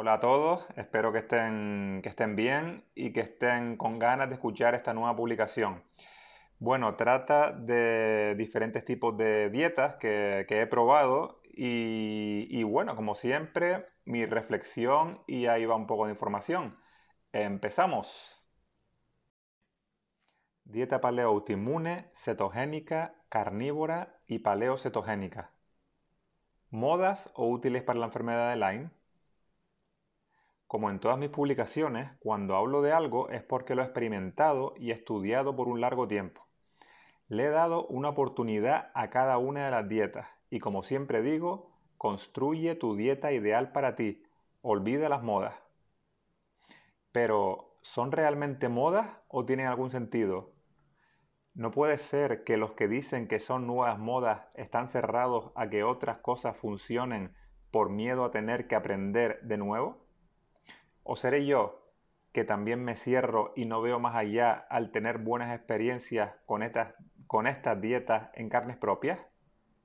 Hola a todos, espero que estén, que estén bien y que estén con ganas de escuchar esta nueva publicación. Bueno, trata de diferentes tipos de dietas que, he probado y, y, bueno, como siempre, mi reflexión y ahí va un poco de información. Empezamos. Dieta paleo autoinmune, cetogénica, carnívora y paleocetogénica. ¿Modas o útiles para la enfermedad de Lyme? Como en todas mis publicaciones, cuando hablo de algo es porque lo he experimentado y estudiado por un largo tiempo. Le he dado una oportunidad a cada una de las dietas y como siempre digo, construye tu dieta ideal para ti, olvida las modas. Pero, ¿son realmente modas o tienen algún sentido? No puede ser que los que dicen que son nuevas modas están cerrados a que otras cosas funcionen por miedo a tener que aprender de nuevo. ¿O seré yo que también me cierro y no veo más allá al tener buenas experiencias con estas, con estas dietas en carnes propias?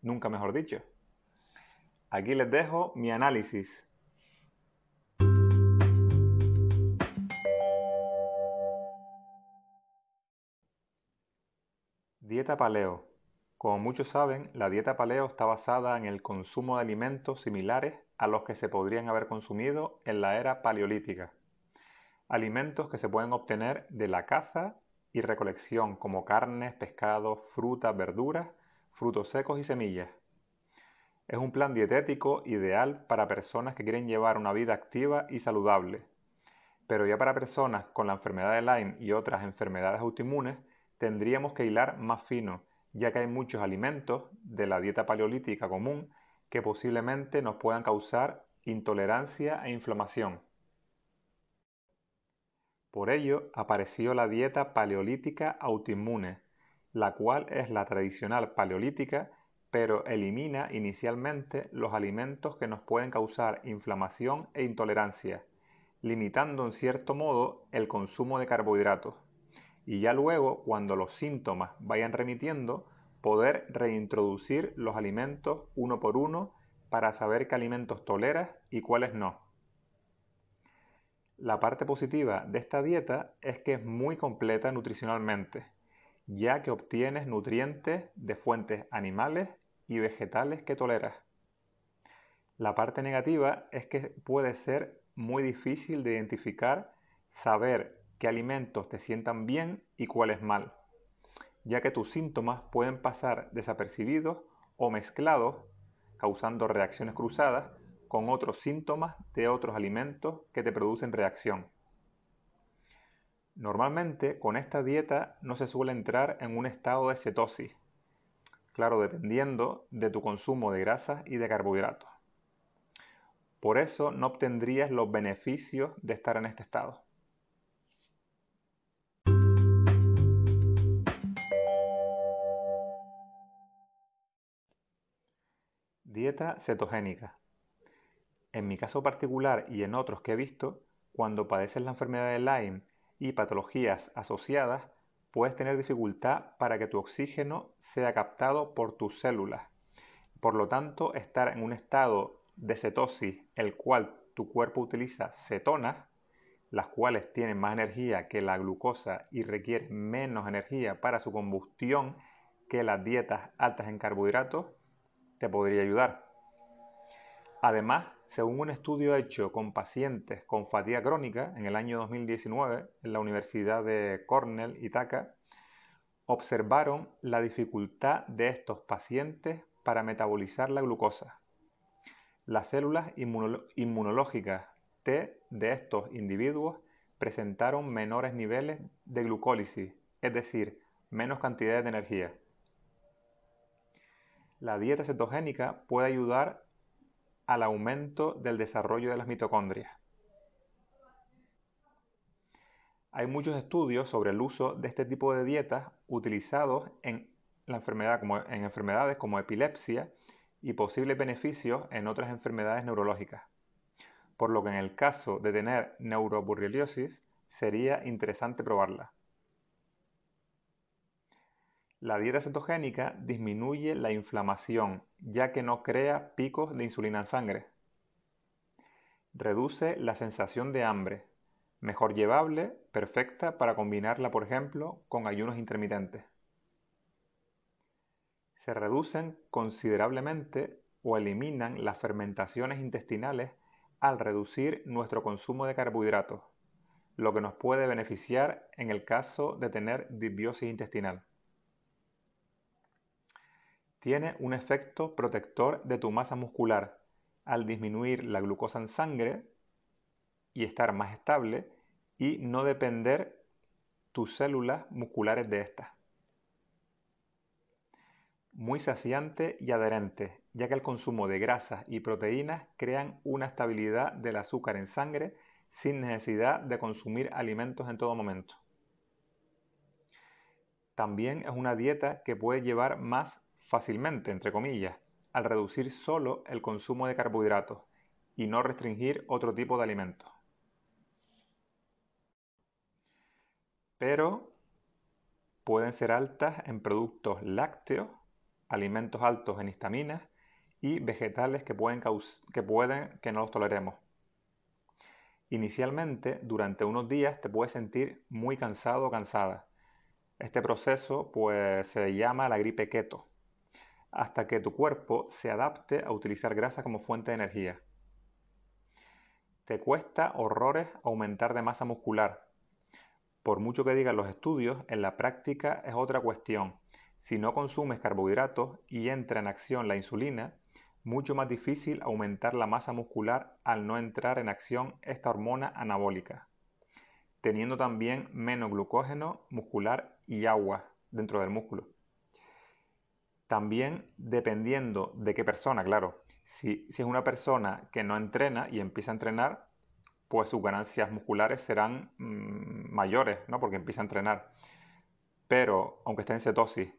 Nunca mejor dicho. Aquí les dejo mi análisis. Dieta paleo. Como muchos saben, la dieta paleo está basada en el consumo de alimentos similares a los que se podrían haber consumido en la era paleolítica. Alimentos que se pueden obtener de la caza y recolección como carnes, pescados, frutas, verduras, frutos secos y semillas. Es un plan dietético ideal para personas que quieren llevar una vida activa y saludable. Pero ya para personas con la enfermedad de Lyme y otras enfermedades autoinmunes, tendríamos que hilar más fino, ya que hay muchos alimentos de la dieta paleolítica común que posiblemente nos puedan causar intolerancia e inflamación. Por ello apareció la dieta paleolítica autoinmune, la cual es la tradicional paleolítica, pero elimina inicialmente los alimentos que nos pueden causar inflamación e intolerancia, limitando en cierto modo el consumo de carbohidratos. Y ya luego, cuando los síntomas vayan remitiendo, poder reintroducir los alimentos uno por uno para saber qué alimentos toleras y cuáles no. La parte positiva de esta dieta es que es muy completa nutricionalmente, ya que obtienes nutrientes de fuentes animales y vegetales que toleras. La parte negativa es que puede ser muy difícil de identificar, saber qué alimentos te sientan bien y cuáles mal ya que tus síntomas pueden pasar desapercibidos o mezclados, causando reacciones cruzadas con otros síntomas de otros alimentos que te producen reacción. Normalmente con esta dieta no se suele entrar en un estado de cetosis, claro, dependiendo de tu consumo de grasas y de carbohidratos. Por eso no obtendrías los beneficios de estar en este estado. Dieta cetogénica. En mi caso particular y en otros que he visto, cuando padeces la enfermedad de Lyme y patologías asociadas, puedes tener dificultad para que tu oxígeno sea captado por tus células. Por lo tanto, estar en un estado de cetosis, el cual tu cuerpo utiliza cetonas, las cuales tienen más energía que la glucosa y requieren menos energía para su combustión que las dietas altas en carbohidratos, podría ayudar. Además, según un estudio hecho con pacientes con fatiga crónica en el año 2019 en la Universidad de Cornell, Itaca, observaron la dificultad de estos pacientes para metabolizar la glucosa. Las células inmunológicas T de estos individuos presentaron menores niveles de glucólisis, es decir, menos cantidades de energía la dieta cetogénica puede ayudar al aumento del desarrollo de las mitocondrias. Hay muchos estudios sobre el uso de este tipo de dietas utilizados en, enfermedades como epilepsia y posibles beneficios en otras enfermedades neurológicas. Por lo que en el caso de tener neuroborreliosis sería interesante probarla. La dieta cetogénica disminuye la inflamación, ya que no crea picos de insulina en sangre. Reduce la sensación de hambre, mejor llevable, perfecta para combinarla, por ejemplo, con ayunos intermitentes. Se reducen considerablemente o eliminan las fermentaciones intestinales al reducir nuestro consumo de carbohidratos, lo que nos puede beneficiar en el caso de tener disbiosis intestinal. Tiene un efecto protector de tu masa muscular al disminuir la glucosa en sangre y estar más estable y no depender tus células musculares de estas. Muy saciante y adherente, ya que el consumo de grasas y proteínas crean una estabilidad del azúcar en sangre sin necesidad de consumir alimentos en todo momento. También es una dieta que puede llevar más fácilmente, entre comillas, al reducir solo el consumo de carbohidratos y no restringir otro tipo de alimentos. Pero pueden ser altas en productos lácteos, alimentos altos en histaminas y vegetales que pueden, que, pueden que no los toleremos. Inicialmente, durante unos días te puedes sentir muy cansado o cansada. Este proceso pues, se llama la gripe keto hasta que tu cuerpo se adapte a utilizar grasa como fuente de energía. Te cuesta horrores aumentar de masa muscular. Por mucho que digan los estudios, en la práctica es otra cuestión. Si no consumes carbohidratos y entra en acción la insulina, mucho más difícil aumentar la masa muscular al no entrar en acción esta hormona anabólica, teniendo también menos glucógeno muscular y agua dentro del músculo. También dependiendo de qué persona, claro. Si, es una persona que no entrena y empieza a entrenar, pues sus ganancias musculares serán mm, mayores, ¿no? Porque empieza a entrenar. Pero, aunque esté en cetosis,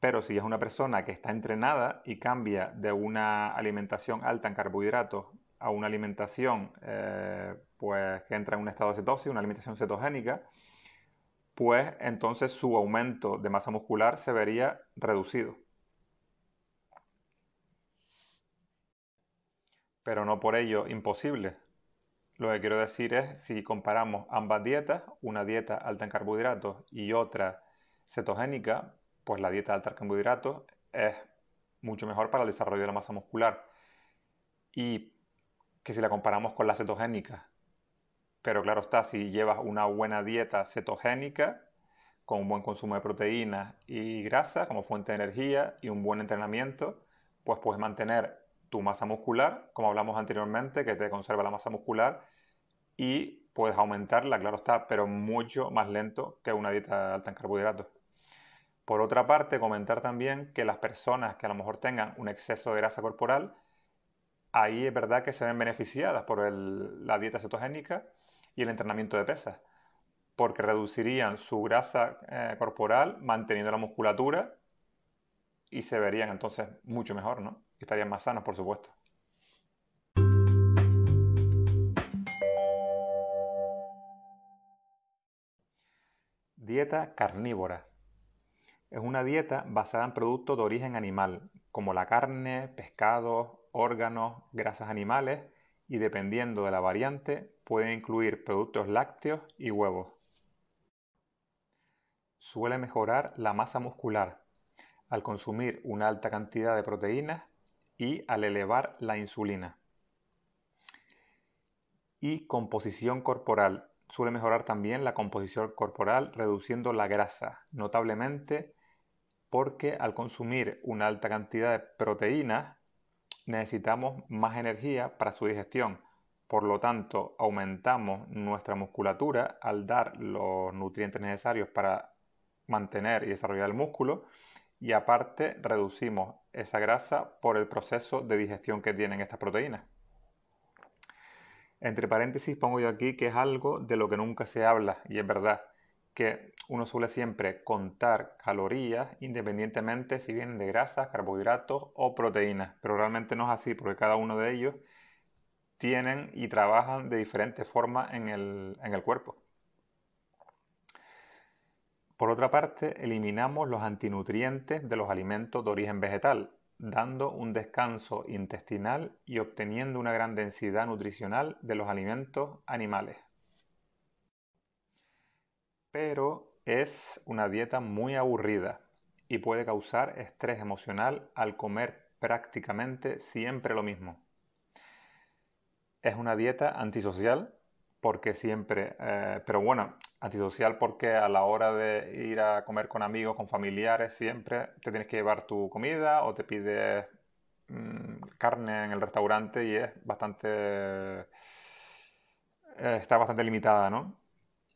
pero si es una persona que está entrenada y cambia de una alimentación alta en carbohidratos a una alimentación eh, pues, que entra en un estado de cetosis, una alimentación cetogénica, pues entonces su aumento de masa muscular se vería reducido. Pero no por ello imposible. Lo que quiero decir es, si comparamos ambas dietas, una dieta alta en carbohidratos y otra cetogénica, pues la dieta alta en carbohidratos es mucho mejor para el desarrollo de la masa muscular. Y que si la comparamos con la cetogénica, pero claro está, si llevas una buena dieta cetogénica, con un buen consumo de proteínas y grasa como fuente de energía y un buen entrenamiento, pues puedes mantener tu masa muscular, como hablamos anteriormente, que te conserva la masa muscular y puedes aumentarla, claro está, pero mucho más lento que una dieta alta en carbohidratos. Por otra parte, comentar también que las personas que a lo mejor tengan un exceso de grasa corporal, ahí es verdad que se ven beneficiadas por la dieta cetogénica y el entrenamiento de pesas, porque reducirían su grasa eh, corporal manteniendo la musculatura y se verían entonces mucho mejor, ¿no? Estarían más sanos, por supuesto. Dieta carnívora. Es una dieta basada en productos de origen animal, como la carne, pescados, órganos, grasas animales y dependiendo de la variante puede incluir productos lácteos y huevos. Suele mejorar la masa muscular al consumir una alta cantidad de proteínas y al elevar la insulina. Y composición corporal. Suele mejorar también la composición corporal reduciendo la grasa notablemente porque al consumir una alta cantidad de proteínas necesitamos más energía para su digestión. Por lo tanto, aumentamos nuestra musculatura al dar los nutrientes necesarios para mantener y desarrollar el músculo y aparte reducimos esa grasa por el proceso de digestión que tienen estas proteínas. Entre paréntesis pongo yo aquí que es algo de lo que nunca se habla y es verdad que uno suele siempre contar calorías independientemente si vienen de grasas, carbohidratos o proteínas, pero realmente no es así porque cada uno de ellos tienen y trabajan de diferentes formas en el, en el cuerpo. Por otra parte, eliminamos los antinutrientes de los alimentos de origen vegetal, dando un descanso intestinal y obteniendo una gran densidad nutricional de los alimentos animales. Pero es una dieta muy aburrida y puede causar estrés emocional al comer prácticamente siempre lo mismo. Es una dieta antisocial porque siempre, eh, pero bueno, antisocial porque a la hora de ir a comer con amigos, con familiares, siempre te tienes que llevar tu comida o te pides mm, carne en el restaurante y es bastante, eh, está bastante limitada, ¿no?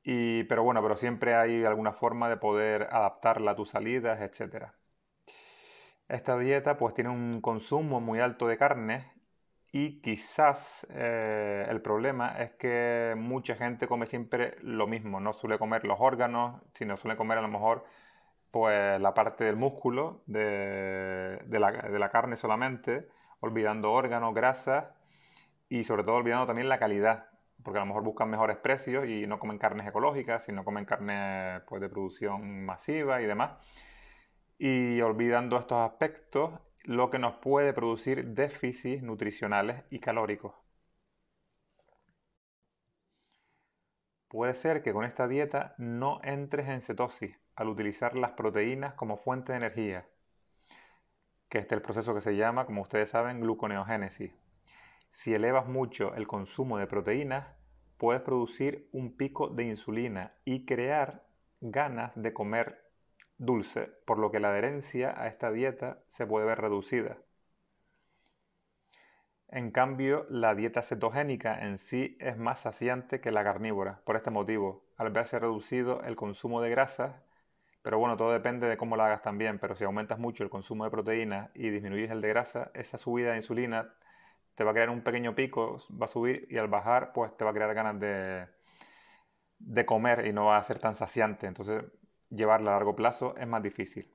Y, pero bueno, pero siempre hay alguna forma de poder adaptarla a tus salidas, etc. Esta dieta pues tiene un consumo muy alto de carne y quizás eh, el problema es que mucha gente come siempre lo mismo, no suele comer los órganos, sino suele comer a lo mejor pues la parte del músculo de, la, de la, carne solamente, olvidando órganos, grasas y sobre todo olvidando también la calidad, porque a lo mejor buscan mejores precios y no comen carnes ecológicas, sino comen carne pues, de producción masiva y demás. Y olvidando estos aspectos, lo que nos puede producir déficits nutricionales y calóricos. Puede ser que con esta dieta no entres en cetosis al utilizar las proteínas como fuente de energía, que es el proceso que se llama, como ustedes saben, gluconeogénesis. Si elevas mucho el consumo de proteínas, puedes producir un pico de insulina y crear ganas de comer dulce, por lo que la adherencia a esta dieta se puede ver reducida. En cambio, la dieta cetogénica en sí es más saciante que la carnívora, por este motivo, al verse reducido el consumo de grasas, pero bueno, todo depende de cómo la hagas también, pero si aumentas mucho el consumo de proteínas y disminuyes el de grasa, esa subida de insulina te va a crear un pequeño pico, va a subir y al bajar pues te va a crear ganas de, de comer y no va a ser tan saciante. Entonces llevarla a largo plazo es más difícil.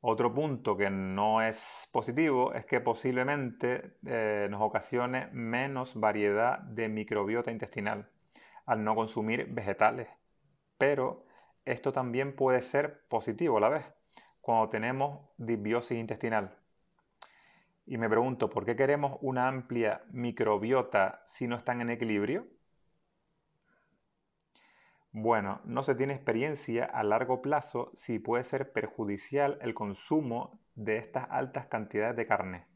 Otro punto que no es positivo es que posiblemente eh, nos ocasione menos variedad de microbiota intestinal al no consumir vegetales. Pero esto también puede ser positivo a la vez cuando tenemos disbiosis intestinal. Y me pregunto, ¿por qué queremos una amplia microbiota si no están en equilibrio? Bueno, no se tiene experiencia a largo plazo si puede ser perjudicial el consumo de estas altas cantidades de carne.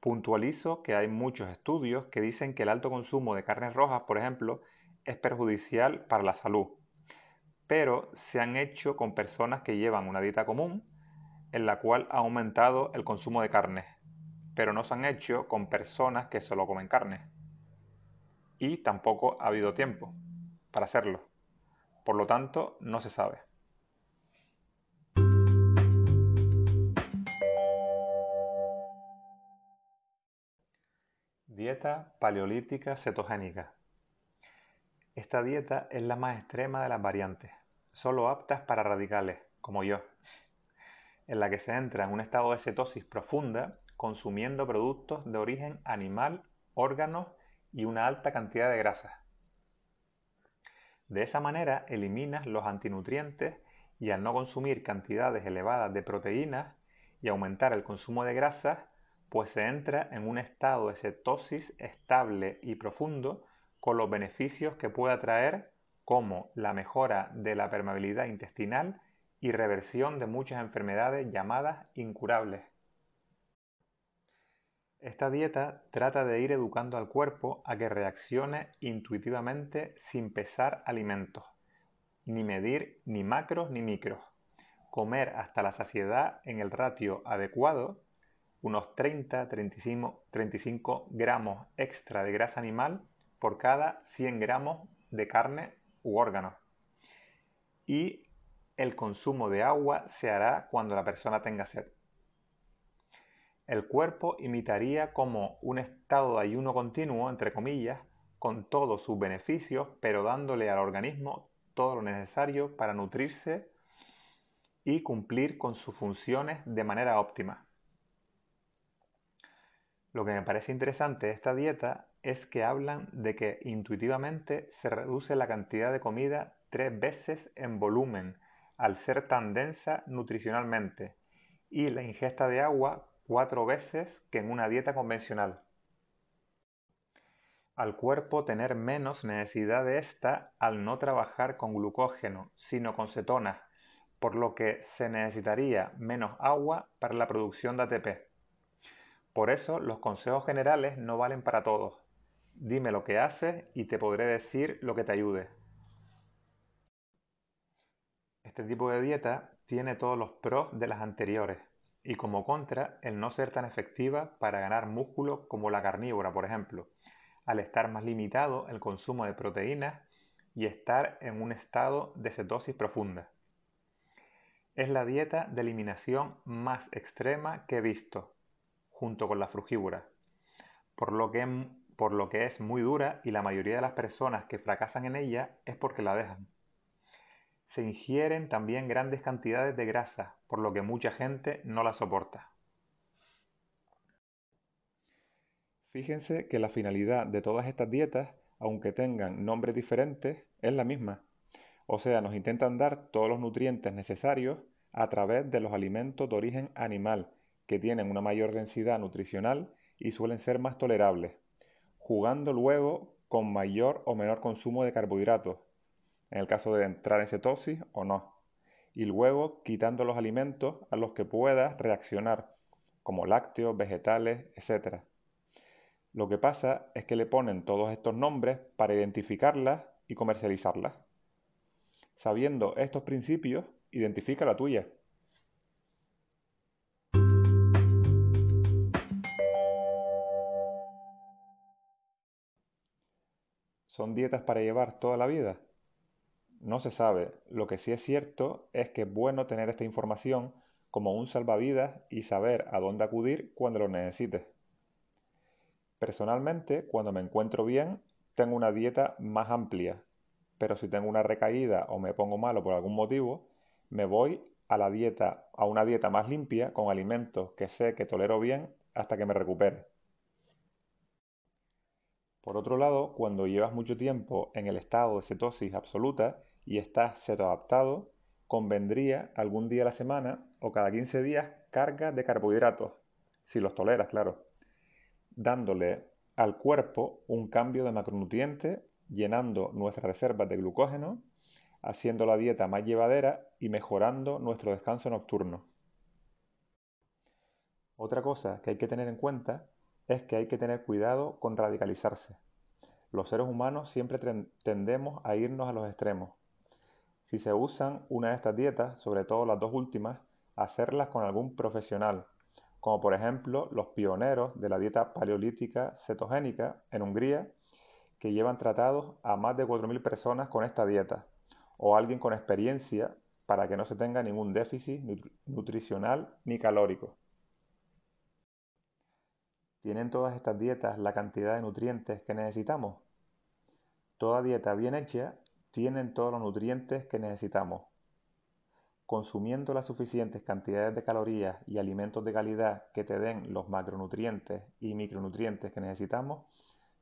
Puntualizo que hay muchos estudios que dicen que el alto consumo de carnes rojas, por ejemplo, es perjudicial para la salud, pero se han hecho con personas que llevan una dieta común en la cual ha aumentado el consumo de carne, pero no se han hecho con personas que solo comen carne. Y tampoco ha habido tiempo para hacerlo. Por lo tanto, no se sabe. Dieta paleolítica cetogénica. Esta dieta es la más extrema de las variantes, solo aptas para radicales, como yo, en la que se entra en un estado de cetosis profunda consumiendo productos de origen animal, órganos y una alta cantidad de grasas. De esa manera eliminas los antinutrientes y al no consumir cantidades elevadas de proteínas y aumentar el consumo de grasas, pues se entra en un estado de cetosis estable y profundo con los beneficios que puede traer como la mejora de la permeabilidad intestinal y reversión de muchas enfermedades llamadas incurables. Esta dieta trata de ir educando al cuerpo a que reaccione intuitivamente sin pesar alimentos, ni medir ni macros ni micros. Comer hasta la saciedad en el ratio adecuado, unos 30-35 gramos extra de grasa animal por cada 100 gramos de carne u órgano. Y el consumo de agua se hará cuando la persona tenga sed. El cuerpo imitaría como un estado de ayuno continuo, entre comillas, con todos sus beneficios, pero dándole al organismo todo lo necesario para nutrirse y cumplir con sus funciones de manera óptima. Lo que me parece interesante de esta dieta es que hablan de que intuitivamente se reduce la cantidad de comida tres veces en volumen al ser tan densa nutricionalmente y la ingesta de agua cuatro veces que en una dieta convencional. Al cuerpo tener menos necesidad de esta al no trabajar con glucógeno, sino con cetonas, por lo que se necesitaría menos agua para la producción de ATP. Por eso los consejos generales no valen para todos. Dime lo que haces y te podré decir lo que te ayude. Este tipo de dieta tiene todos los pros de las anteriores y como contra el no ser tan efectiva para ganar músculo como la carnívora, por ejemplo, al estar más limitado el consumo de proteínas y estar en un estado de cetosis profunda. Es la dieta de eliminación más extrema que he visto, junto con la frugívora, por lo que, por lo que es muy dura y la mayoría de las personas que fracasan en ella es porque la dejan. Se ingieren también grandes cantidades de grasa, por lo que mucha gente no la soporta. Fíjense que la finalidad de todas estas dietas, aunque tengan nombres diferentes, es la misma. O sea, nos intentan dar todos los nutrientes necesarios a través de los alimentos de origen animal, que tienen una mayor densidad nutricional y suelen ser más tolerables, jugando luego con mayor o menor consumo de carbohidratos, en el caso de entrar en cetosis o no, y luego quitando los alimentos a los que puedas reaccionar, como lácteos, vegetales, etc. Lo que pasa es que le ponen todos estos nombres para identificarlas y comercializarlas. Sabiendo estos principios, identifica la tuya. ¿Son dietas para llevar toda la vida? No se sabe. Lo que sí es cierto es que es bueno tener esta información como un salvavidas y saber a dónde acudir cuando lo necesites. Personalmente, cuando me encuentro bien, tengo una dieta más amplia, pero si tengo una recaída o me pongo malo por algún motivo, me voy a la dieta, a una dieta más limpia con alimentos que sé que tolero bien hasta que me recupere. Por otro lado, cuando llevas mucho tiempo en el estado de cetosis absoluta y estás cetoadaptado, convendría algún día a la semana o cada 15 días carga de carbohidratos, si los toleras, claro, dándole al cuerpo un cambio de macronutrientes, llenando nuestras reservas de glucógeno, haciendo la dieta más llevadera y mejorando nuestro descanso nocturno. Otra cosa que hay que tener en cuenta es que hay que tener cuidado con radicalizarse. Los seres humanos siempre tendemos a irnos a los extremos. Si se usan una de estas dietas, sobre todo las dos últimas, hacerlas con algún profesional, como por ejemplo los pioneros de la dieta paleolítica cetogénica en Hungría, que llevan tratados a más de 4.000 personas con esta dieta, o alguien con experiencia para que no se tenga ningún déficit nutricional ni calórico. ¿Tienen todas estas dietas la cantidad de nutrientes que necesitamos? Toda dieta bien hecha tiene todos los nutrientes que necesitamos. Consumiendo las suficientes cantidades de calorías y alimentos de calidad que te den los macronutrientes y micronutrientes que necesitamos,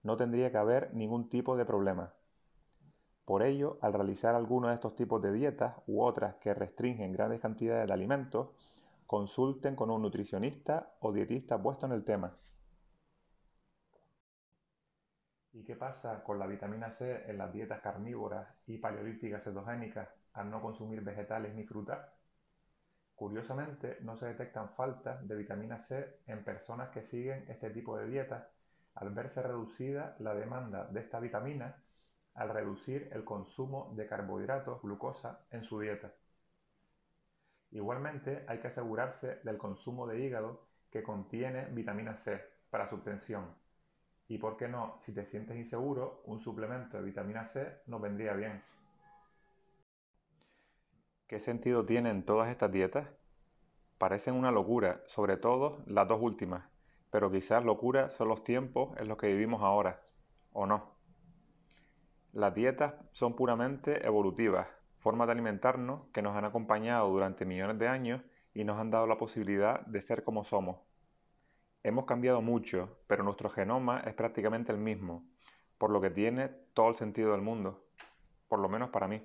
no tendría que haber ningún tipo de problema. Por ello, al realizar alguno de estos tipos de dietas u otras que restringen grandes cantidades de alimentos, consulten con un nutricionista o dietista puesto en el tema. ¿Y qué pasa con la vitamina C en las dietas carnívoras y paleolíticas cetogénicas al no consumir vegetales ni frutas? Curiosamente, no se detectan faltas de vitamina C en personas que siguen este tipo de dietas al verse reducida la demanda de esta vitamina al reducir el consumo de carbohidratos, glucosa, en su dieta. Igualmente hay que asegurarse del consumo de hígado que contiene vitamina C para su obtención. Y por qué no, si te sientes inseguro, un suplemento de vitamina C nos vendría bien. ¿Qué sentido tienen todas estas dietas? Parecen una locura, sobre todo las dos últimas, pero quizás locura son los tiempos en los que vivimos ahora, ¿o no? Las dietas son puramente evolutivas, formas de alimentarnos que nos han acompañado durante millones de años y nos han dado la posibilidad de ser como somos. Hemos cambiado mucho, pero nuestro genoma es prácticamente el mismo, por lo que tiene todo el sentido del mundo, por lo menos para mí.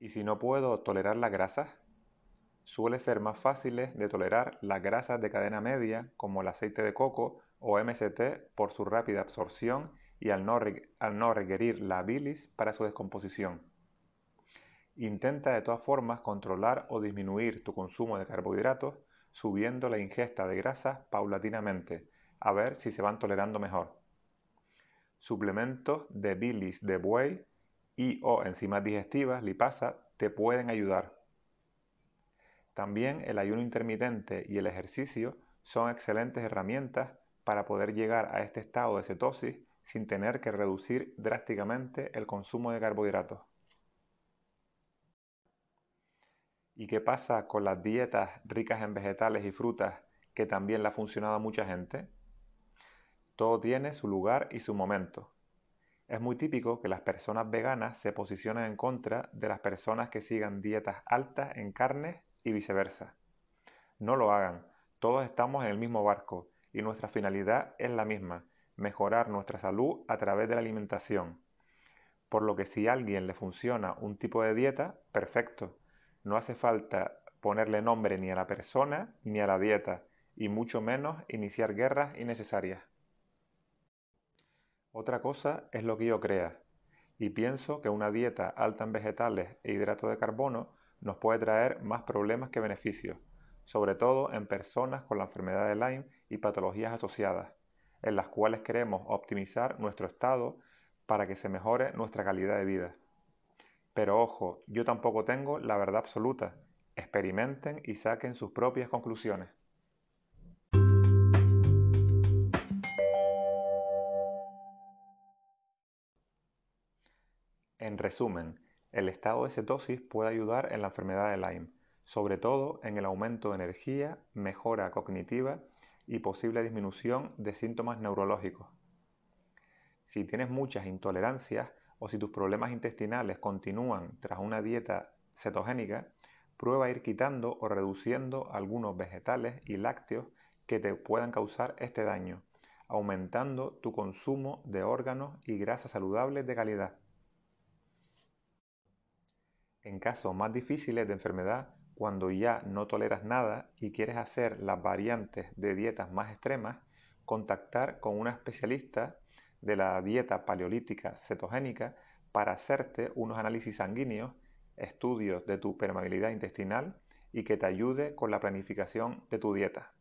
¿Y si no puedo tolerar las grasas? Suele ser más fáciles de tolerar las grasas de cadena media como el aceite de coco o MST por su rápida absorción y al no requerir la bilis para su descomposición. Intenta de todas formas controlar o disminuir tu consumo de carbohidratos subiendo la ingesta de grasas paulatinamente, a ver si se van tolerando mejor. Suplementos de bilis de buey y o enzimas digestivas, lipasa, te pueden ayudar. También el ayuno intermitente y el ejercicio son excelentes herramientas para poder llegar a este estado de cetosis sin tener que reducir drásticamente el consumo de carbohidratos. ¿Y qué pasa con las dietas ricas en vegetales y frutas que también le ha funcionado a mucha gente? Todo tiene su lugar y su momento. Es muy típico que las personas veganas se posicionen en contra de las personas que sigan dietas altas en carne y viceversa. No lo hagan, todos estamos en el mismo barco y nuestra finalidad es la misma, mejorar nuestra salud a través de la alimentación. Por lo que si a alguien le funciona un tipo de dieta, perfecto. No hace falta ponerle nombre ni a la persona ni a la dieta, y mucho menos iniciar guerras innecesarias. Otra cosa es lo que yo crea, y pienso que una dieta alta en vegetales e hidrato de carbono nos puede traer más problemas que beneficios, sobre todo en personas con la enfermedad de Lyme y patologías asociadas, en las cuales queremos optimizar nuestro estado para que se mejore nuestra calidad de vida. Pero ojo, yo tampoco tengo la verdad absoluta. Experimenten y saquen sus propias conclusiones. En resumen, el estado de cetosis puede ayudar en la enfermedad de Lyme, sobre todo en el aumento de energía, mejora cognitiva y posible disminución de síntomas neurológicos. Si tienes muchas intolerancias o si tus problemas intestinales continúan tras una dieta cetogénica, prueba ir quitando o reduciendo algunos vegetales y lácteos que te puedan causar este daño, aumentando tu consumo de órganos y grasas saludables de calidad. En casos más difíciles de enfermedad, cuando ya no toleras nada y quieres hacer las variantes de dietas más extremas, contactar con una especialista de la dieta paleolítica cetogénica para hacerte unos análisis sanguíneos, estudios de tu permeabilidad intestinal y que te ayude con la planificación de tu dieta.